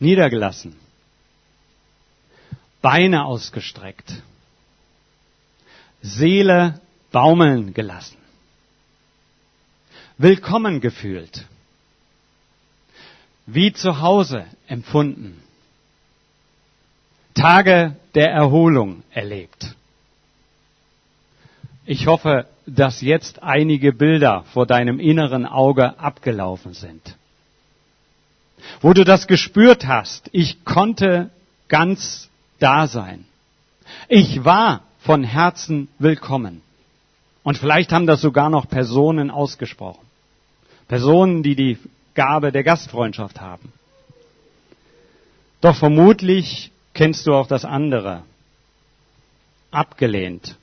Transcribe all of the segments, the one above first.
niedergelassen, Beine ausgestreckt, Seele baumeln gelassen, willkommen gefühlt, wie zu Hause empfunden, Tage der Erholung erlebt. Ich hoffe, dass jetzt einige Bilder vor deinem inneren Auge abgelaufen sind. Wo du das gespürt hast, ich konnte ganz da sein. Ich war von Herzen willkommen. Und vielleicht haben das sogar noch Personen ausgesprochen. Personen, die die Gabe der Gastfreundschaft haben. Doch vermutlich kennst du auch das andere. Abgelehnt.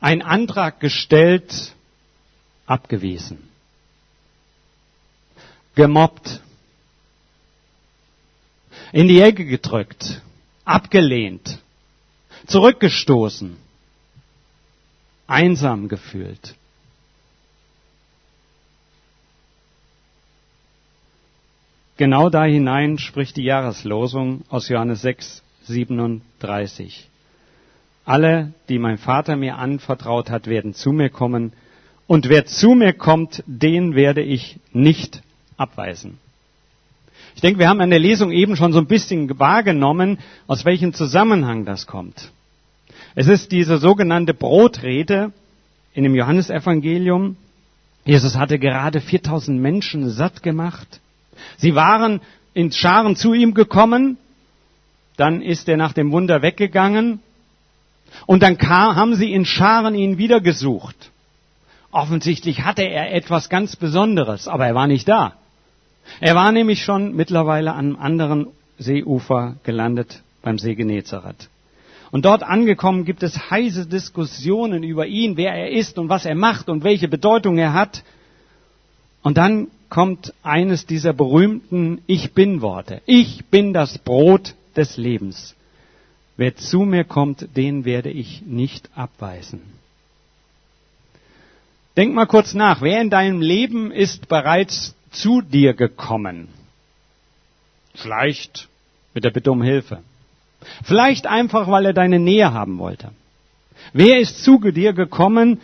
Ein Antrag gestellt, abgewiesen. Gemobbt. In die Ecke gedrückt. Abgelehnt. Zurückgestoßen. Einsam gefühlt. Genau da hinein spricht die Jahreslosung aus Johannes 6, 37. Alle, die mein Vater mir anvertraut hat, werden zu mir kommen. Und wer zu mir kommt, den werde ich nicht abweisen. Ich denke, wir haben an der Lesung eben schon so ein bisschen wahrgenommen, aus welchem Zusammenhang das kommt. Es ist diese sogenannte Brotrede in dem Johannesevangelium. Jesus hatte gerade 4000 Menschen satt gemacht. Sie waren in Scharen zu ihm gekommen, dann ist er nach dem Wunder weggegangen und dann kam, haben sie in Scharen ihn wieder gesucht. Offensichtlich hatte er etwas ganz Besonderes, aber er war nicht da. Er war nämlich schon mittlerweile am anderen Seeufer gelandet beim See Genezareth. Und dort angekommen gibt es heiße Diskussionen über ihn, wer er ist und was er macht und welche Bedeutung er hat. Und dann kommt eines dieser berühmten Ich bin Worte. Ich bin das Brot des Lebens. Wer zu mir kommt, den werde ich nicht abweisen. Denk mal kurz nach, wer in deinem Leben ist bereits zu dir gekommen? Vielleicht mit der Bitte um Hilfe. Vielleicht einfach, weil er deine Nähe haben wollte. Wer ist zu dir gekommen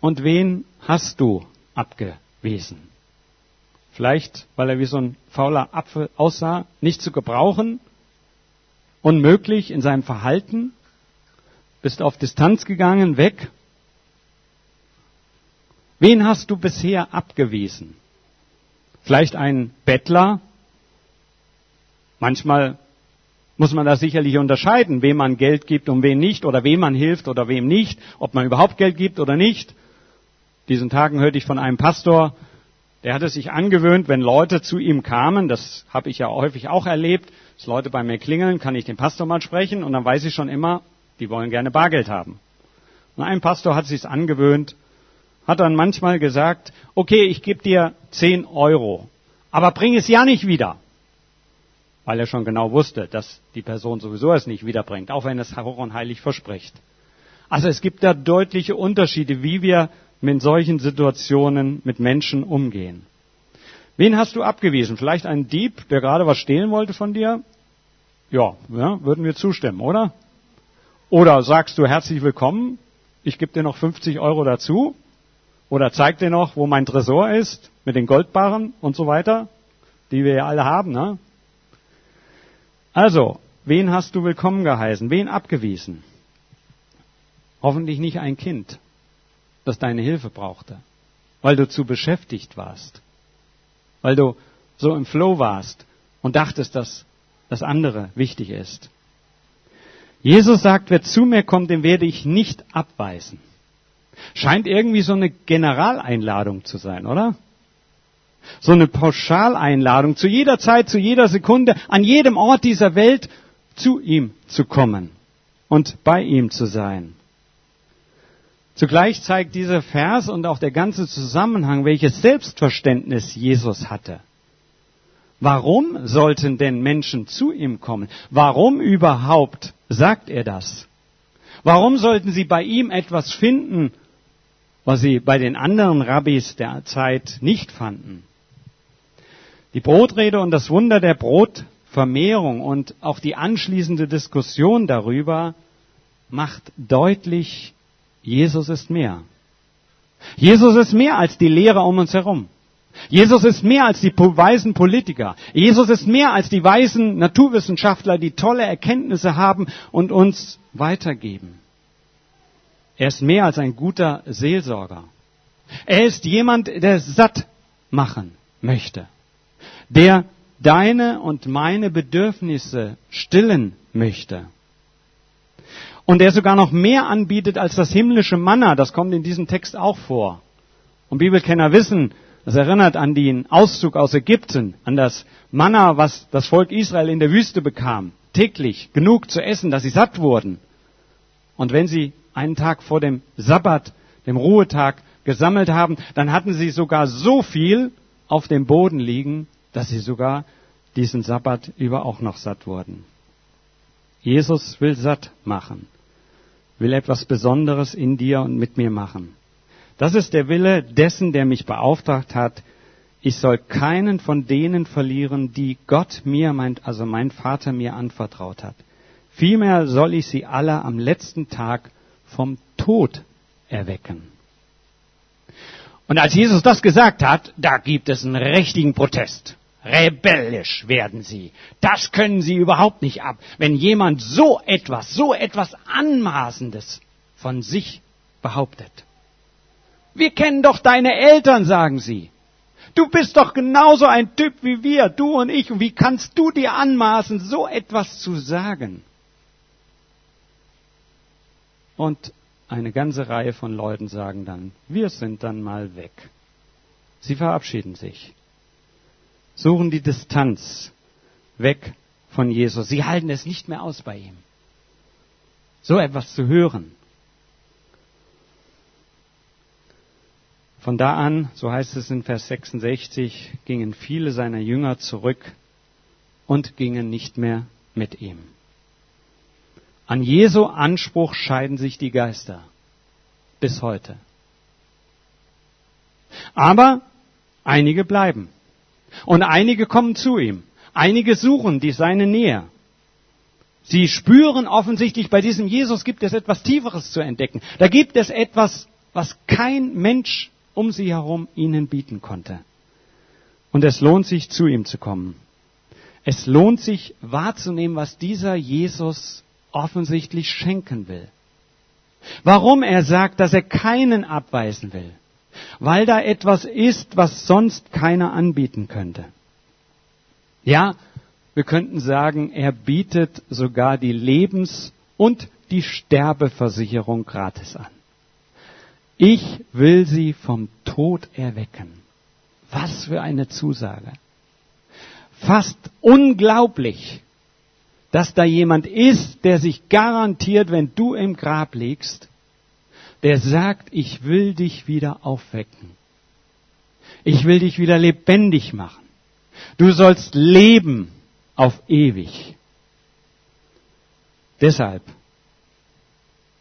und wen hast du abgewiesen? Vielleicht, weil er wie so ein fauler Apfel aussah, nicht zu gebrauchen, unmöglich in seinem Verhalten, bist auf Distanz gegangen, weg. Wen hast du bisher abgewiesen? Vielleicht ein Bettler? Manchmal muss man da sicherlich unterscheiden, wem man Geld gibt und wem nicht, oder wem man hilft oder wem nicht, ob man überhaupt Geld gibt oder nicht. Diesen Tagen hörte ich von einem Pastor, der hatte sich angewöhnt, wenn Leute zu ihm kamen, das habe ich ja häufig auch erlebt, dass Leute bei mir klingeln, kann ich den Pastor mal sprechen und dann weiß ich schon immer, die wollen gerne Bargeld haben. Und ein Pastor hat sich angewöhnt, hat dann manchmal gesagt, okay, ich gebe dir 10 Euro, aber bring es ja nicht wieder. Weil er schon genau wusste, dass die Person sowieso es nicht wiederbringt, auch wenn es hoch und heilig verspricht. Also es gibt da deutliche Unterschiede, wie wir mit solchen Situationen mit Menschen umgehen. Wen hast du abgewiesen? Vielleicht einen Dieb, der gerade was stehlen wollte von dir? Ja, ja würden wir zustimmen, oder? Oder sagst du herzlich willkommen, ich gebe dir noch 50 Euro dazu? Oder zeig dir noch, wo mein Tresor ist, mit den Goldbarren und so weiter, die wir ja alle haben, ne? Also, wen hast du willkommen geheißen? Wen abgewiesen? Hoffentlich nicht ein Kind das deine Hilfe brauchte, weil du zu beschäftigt warst, weil du so im Flow warst und dachtest, dass das andere wichtig ist. Jesus sagt, wer zu mir kommt, den werde ich nicht abweisen. Scheint irgendwie so eine Generaleinladung zu sein, oder? So eine Pauschaleinladung, zu jeder Zeit, zu jeder Sekunde, an jedem Ort dieser Welt zu ihm zu kommen und bei ihm zu sein. Zugleich zeigt dieser Vers und auch der ganze Zusammenhang, welches Selbstverständnis Jesus hatte. Warum sollten denn Menschen zu ihm kommen? Warum überhaupt sagt er das? Warum sollten sie bei ihm etwas finden, was sie bei den anderen Rabbis der Zeit nicht fanden? Die Brotrede und das Wunder der Brotvermehrung und auch die anschließende Diskussion darüber macht deutlich, Jesus ist mehr. Jesus ist mehr als die Lehrer um uns herum. Jesus ist mehr als die weisen Politiker. Jesus ist mehr als die weisen Naturwissenschaftler, die tolle Erkenntnisse haben und uns weitergeben. Er ist mehr als ein guter Seelsorger. Er ist jemand, der satt machen möchte, der deine und meine Bedürfnisse stillen möchte. Und der sogar noch mehr anbietet als das himmlische Manna, das kommt in diesem Text auch vor. Und Bibelkenner wissen, das erinnert an den Auszug aus Ägypten, an das Manna, was das Volk Israel in der Wüste bekam. Täglich genug zu essen, dass sie satt wurden. Und wenn sie einen Tag vor dem Sabbat, dem Ruhetag, gesammelt haben, dann hatten sie sogar so viel auf dem Boden liegen, dass sie sogar diesen Sabbat über auch noch satt wurden. Jesus will satt machen, will etwas Besonderes in dir und mit mir machen. Das ist der Wille dessen, der mich beauftragt hat. Ich soll keinen von denen verlieren, die Gott mir, also mein Vater mir anvertraut hat. Vielmehr soll ich sie alle am letzten Tag vom Tod erwecken. Und als Jesus das gesagt hat, da gibt es einen richtigen Protest. Rebellisch werden sie. Das können sie überhaupt nicht ab, wenn jemand so etwas, so etwas Anmaßendes von sich behauptet. Wir kennen doch deine Eltern, sagen sie. Du bist doch genauso ein Typ wie wir, du und ich. Und wie kannst du dir anmaßen, so etwas zu sagen? Und eine ganze Reihe von Leuten sagen dann, wir sind dann mal weg. Sie verabschieden sich, suchen die Distanz weg von Jesus. Sie halten es nicht mehr aus bei ihm. So etwas zu hören. Von da an, so heißt es in Vers 66, gingen viele seiner Jünger zurück und gingen nicht mehr mit ihm. An Jesu Anspruch scheiden sich die Geister bis heute. Aber einige bleiben und einige kommen zu ihm. Einige suchen die seine Nähe. Sie spüren offensichtlich, bei diesem Jesus gibt es etwas Tieferes zu entdecken. Da gibt es etwas, was kein Mensch um sie herum ihnen bieten konnte. Und es lohnt sich, zu ihm zu kommen. Es lohnt sich wahrzunehmen, was dieser Jesus offensichtlich schenken will. Warum er sagt, dass er keinen abweisen will. Weil da etwas ist, was sonst keiner anbieten könnte. Ja, wir könnten sagen, er bietet sogar die Lebens- und die Sterbeversicherung gratis an. Ich will sie vom Tod erwecken. Was für eine Zusage. Fast unglaublich, dass da jemand ist, der sich garantiert, wenn du im Grab liegst, der sagt, ich will dich wieder aufwecken. Ich will dich wieder lebendig machen. Du sollst leben auf ewig. Deshalb,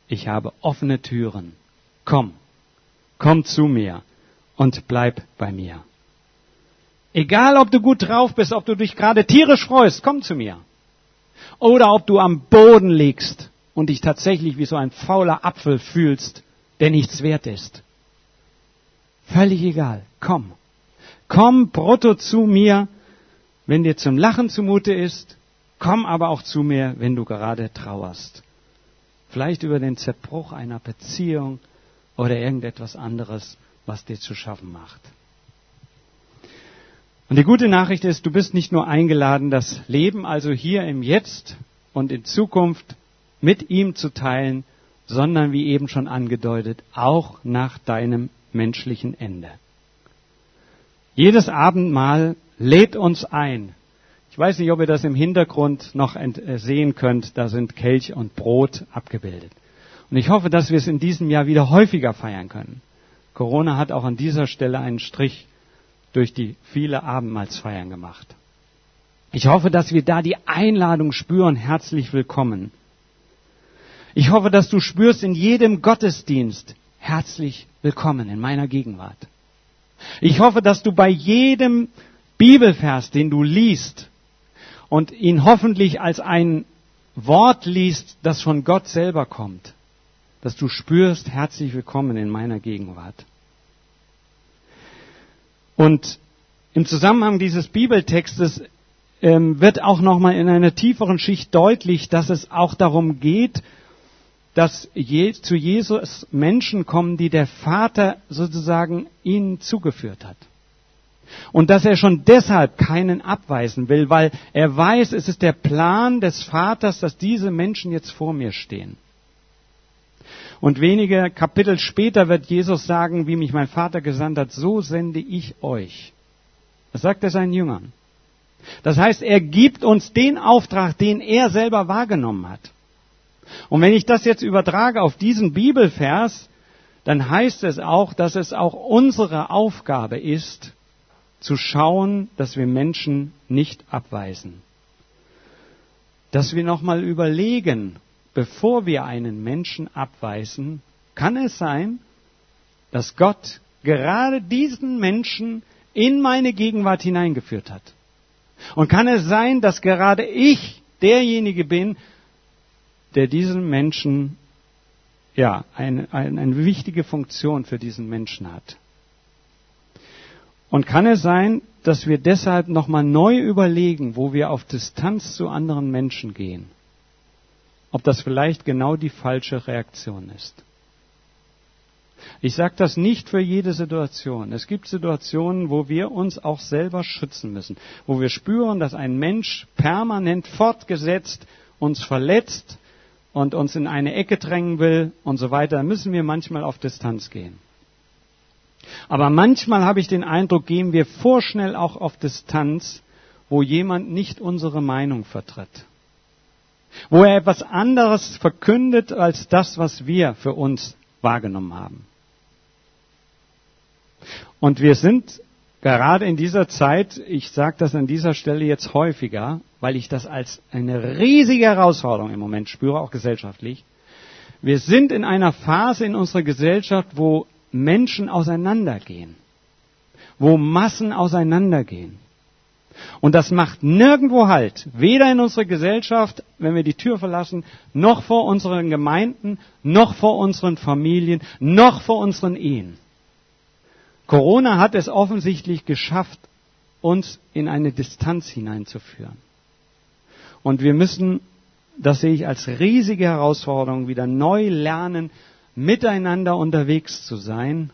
ich habe offene Türen. Komm komm zu mir und bleib bei mir. Egal, ob du gut drauf bist, ob du dich gerade tierisch freust, komm zu mir. Oder ob du am Boden liegst und dich tatsächlich wie so ein fauler Apfel fühlst, der nichts wert ist. Völlig egal, komm. Komm brutto zu mir, wenn dir zum Lachen zumute ist. Komm aber auch zu mir, wenn du gerade trauerst. Vielleicht über den Zerbruch einer Beziehung, oder irgendetwas anderes, was dir zu schaffen macht. Und die gute Nachricht ist, du bist nicht nur eingeladen, das Leben also hier im Jetzt und in Zukunft mit ihm zu teilen, sondern wie eben schon angedeutet, auch nach deinem menschlichen Ende. Jedes Abendmahl lädt uns ein. Ich weiß nicht, ob ihr das im Hintergrund noch äh, sehen könnt. Da sind Kelch und Brot abgebildet. Und ich hoffe, dass wir es in diesem Jahr wieder häufiger feiern können. Corona hat auch an dieser Stelle einen Strich durch die viele Abendmahlsfeiern gemacht. Ich hoffe, dass wir da die Einladung spüren, herzlich willkommen. Ich hoffe, dass du spürst in jedem Gottesdienst, herzlich willkommen in meiner Gegenwart. Ich hoffe, dass du bei jedem Bibelvers, den du liest und ihn hoffentlich als ein Wort liest, das von Gott selber kommt, dass du spürst, herzlich willkommen in meiner Gegenwart. Und im Zusammenhang dieses Bibeltextes ähm, wird auch nochmal in einer tieferen Schicht deutlich, dass es auch darum geht, dass je, zu Jesus Menschen kommen, die der Vater sozusagen ihnen zugeführt hat. Und dass er schon deshalb keinen abweisen will, weil er weiß, es ist der Plan des Vaters, dass diese Menschen jetzt vor mir stehen. Und wenige Kapitel später wird Jesus sagen, wie mich mein Vater gesandt hat, so sende ich euch. Das sagt er seinen Jüngern. Das heißt, er gibt uns den Auftrag, den er selber wahrgenommen hat. Und wenn ich das jetzt übertrage auf diesen Bibelvers, dann heißt es auch, dass es auch unsere Aufgabe ist, zu schauen, dass wir Menschen nicht abweisen. Dass wir nochmal überlegen, bevor wir einen Menschen abweisen, kann es sein, dass Gott gerade diesen Menschen in meine Gegenwart hineingeführt hat. Und kann es sein, dass gerade ich derjenige bin, der diesen Menschen, ja, eine, eine, eine wichtige Funktion für diesen Menschen hat. Und kann es sein, dass wir deshalb nochmal neu überlegen, wo wir auf Distanz zu anderen Menschen gehen? Ob das vielleicht genau die falsche Reaktion ist? Ich sage das nicht für jede Situation. Es gibt Situationen, wo wir uns auch selber schützen müssen, wo wir spüren, dass ein Mensch permanent fortgesetzt uns verletzt und uns in eine Ecke drängen will und so weiter. Da müssen wir manchmal auf Distanz gehen. Aber manchmal habe ich den Eindruck, gehen wir vorschnell auch auf Distanz, wo jemand nicht unsere Meinung vertritt. Wo er etwas anderes verkündet als das, was wir für uns wahrgenommen haben. Und wir sind gerade in dieser Zeit, ich sage das an dieser Stelle jetzt häufiger, weil ich das als eine riesige Herausforderung im Moment spüre, auch gesellschaftlich. Wir sind in einer Phase in unserer Gesellschaft, wo Menschen auseinandergehen, wo Massen auseinandergehen. Und das macht nirgendwo Halt, weder in unserer Gesellschaft, wenn wir die Tür verlassen, noch vor unseren Gemeinden, noch vor unseren Familien, noch vor unseren Ehen. Corona hat es offensichtlich geschafft, uns in eine Distanz hineinzuführen. Und wir müssen, das sehe ich als riesige Herausforderung, wieder neu lernen, miteinander unterwegs zu sein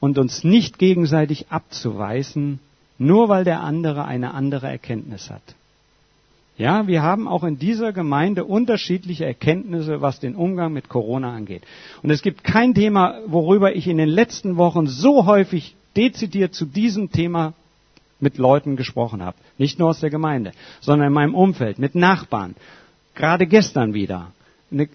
und uns nicht gegenseitig abzuweisen, nur weil der andere eine andere Erkenntnis hat. Ja, wir haben auch in dieser Gemeinde unterschiedliche Erkenntnisse, was den Umgang mit Corona angeht. Und es gibt kein Thema, worüber ich in den letzten Wochen so häufig dezidiert zu diesem Thema mit Leuten gesprochen habe. Nicht nur aus der Gemeinde, sondern in meinem Umfeld, mit Nachbarn. Gerade gestern wieder. Eine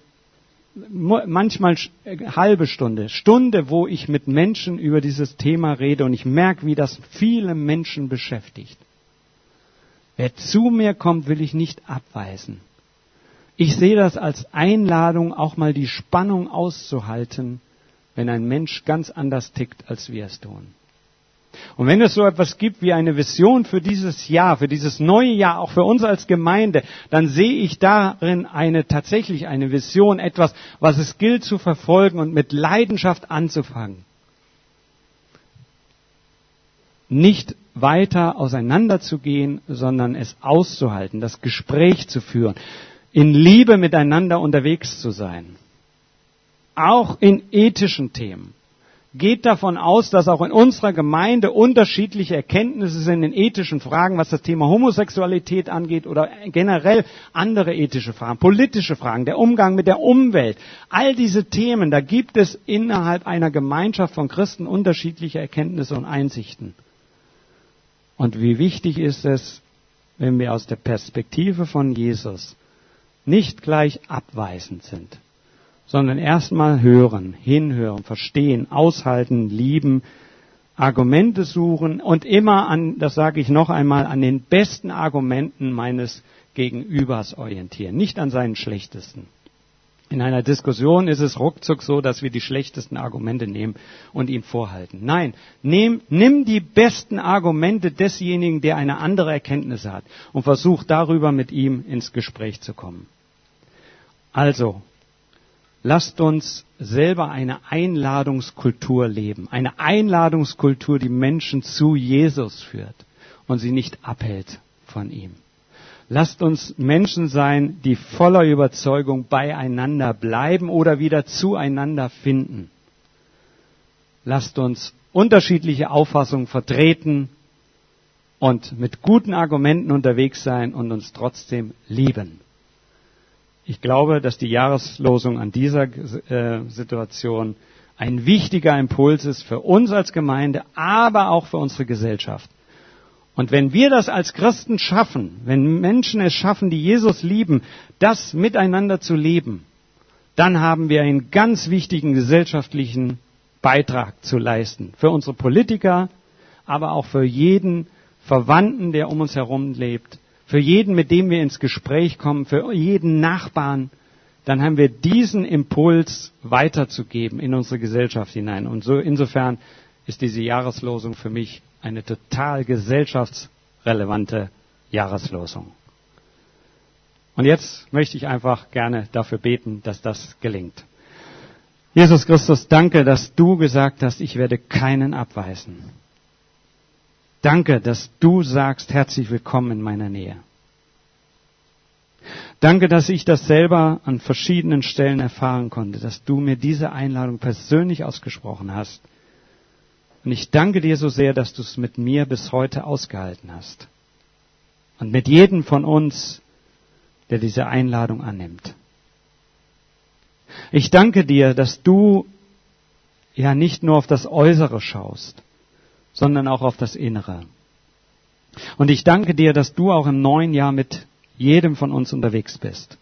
manchmal äh, halbe Stunde, Stunde, wo ich mit Menschen über dieses Thema rede und ich merke, wie das viele Menschen beschäftigt. Wer zu mir kommt, will ich nicht abweisen. Ich sehe das als Einladung, auch mal die Spannung auszuhalten, wenn ein Mensch ganz anders tickt, als wir es tun. Und wenn es so etwas gibt wie eine Vision für dieses Jahr, für dieses neue Jahr, auch für uns als Gemeinde, dann sehe ich darin eine, tatsächlich eine Vision, etwas, was es gilt zu verfolgen und mit Leidenschaft anzufangen. Nicht weiter auseinanderzugehen, sondern es auszuhalten, das Gespräch zu führen, in Liebe miteinander unterwegs zu sein. Auch in ethischen Themen geht davon aus, dass auch in unserer Gemeinde unterschiedliche Erkenntnisse sind in ethischen Fragen, was das Thema Homosexualität angeht oder generell andere ethische Fragen, politische Fragen, der Umgang mit der Umwelt. All diese Themen, da gibt es innerhalb einer Gemeinschaft von Christen unterschiedliche Erkenntnisse und Einsichten. Und wie wichtig ist es, wenn wir aus der Perspektive von Jesus nicht gleich abweisend sind, sondern erstmal hören, hinhören, verstehen, aushalten, lieben, Argumente suchen und immer an, das sage ich noch einmal, an den besten Argumenten meines Gegenübers orientieren, nicht an seinen schlechtesten. In einer Diskussion ist es ruckzuck so, dass wir die schlechtesten Argumente nehmen und ihm vorhalten. Nein, nimm, nimm die besten Argumente desjenigen, der eine andere Erkenntnis hat und versuch darüber mit ihm ins Gespräch zu kommen. Also, lasst uns selber eine Einladungskultur leben. Eine Einladungskultur, die Menschen zu Jesus führt und sie nicht abhält von ihm. Lasst uns Menschen sein, die voller Überzeugung beieinander bleiben oder wieder zueinander finden. Lasst uns unterschiedliche Auffassungen vertreten und mit guten Argumenten unterwegs sein und uns trotzdem lieben. Ich glaube, dass die Jahreslosung an dieser äh, Situation ein wichtiger Impuls ist für uns als Gemeinde, aber auch für unsere Gesellschaft. Und wenn wir das als Christen schaffen, wenn Menschen es schaffen, die Jesus lieben, das miteinander zu leben, dann haben wir einen ganz wichtigen gesellschaftlichen Beitrag zu leisten. Für unsere Politiker, aber auch für jeden Verwandten, der um uns herum lebt, für jeden, mit dem wir ins Gespräch kommen, für jeden Nachbarn, dann haben wir diesen Impuls weiterzugeben in unsere Gesellschaft hinein. Und so insofern ist diese Jahreslosung für mich eine total gesellschaftsrelevante Jahreslosung. Und jetzt möchte ich einfach gerne dafür beten, dass das gelingt. Jesus Christus, danke, dass du gesagt hast, ich werde keinen abweisen. Danke, dass du sagst, herzlich willkommen in meiner Nähe. Danke, dass ich das selber an verschiedenen Stellen erfahren konnte, dass du mir diese Einladung persönlich ausgesprochen hast und ich danke dir so sehr, dass du es mit mir bis heute ausgehalten hast. Und mit jedem von uns, der diese Einladung annimmt. Ich danke dir, dass du ja nicht nur auf das Äußere schaust, sondern auch auf das Innere. Und ich danke dir, dass du auch im neuen Jahr mit jedem von uns unterwegs bist.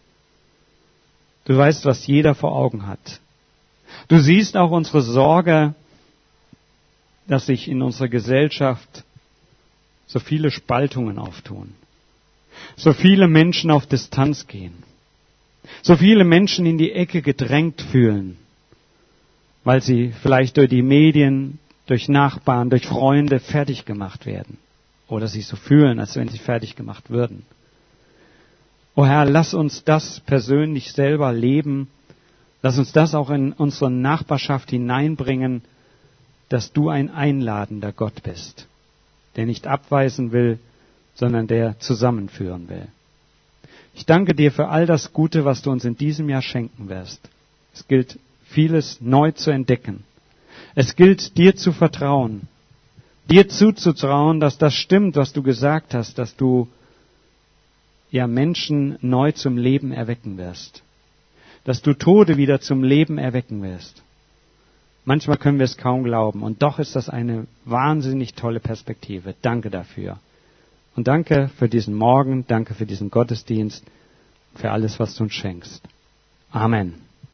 Du weißt, was jeder vor Augen hat. Du siehst auch unsere Sorge dass sich in unserer Gesellschaft so viele Spaltungen auftun, so viele Menschen auf Distanz gehen, so viele Menschen in die Ecke gedrängt fühlen, weil sie vielleicht durch die Medien, durch Nachbarn, durch Freunde fertig gemacht werden oder sich so fühlen, als wenn sie fertig gemacht würden. O Herr, lass uns das persönlich selber leben, lass uns das auch in unsere Nachbarschaft hineinbringen, dass du ein einladender Gott bist, der nicht abweisen will, sondern der zusammenführen will. Ich danke dir für all das Gute, was du uns in diesem Jahr schenken wirst. Es gilt vieles neu zu entdecken. Es gilt dir zu vertrauen, dir zuzutrauen, dass das stimmt, was du gesagt hast, dass du ja Menschen neu zum Leben erwecken wirst, dass du Tode wieder zum Leben erwecken wirst. Manchmal können wir es kaum glauben. Und doch ist das eine wahnsinnig tolle Perspektive. Danke dafür. Und danke für diesen Morgen, danke für diesen Gottesdienst, für alles, was du uns schenkst. Amen.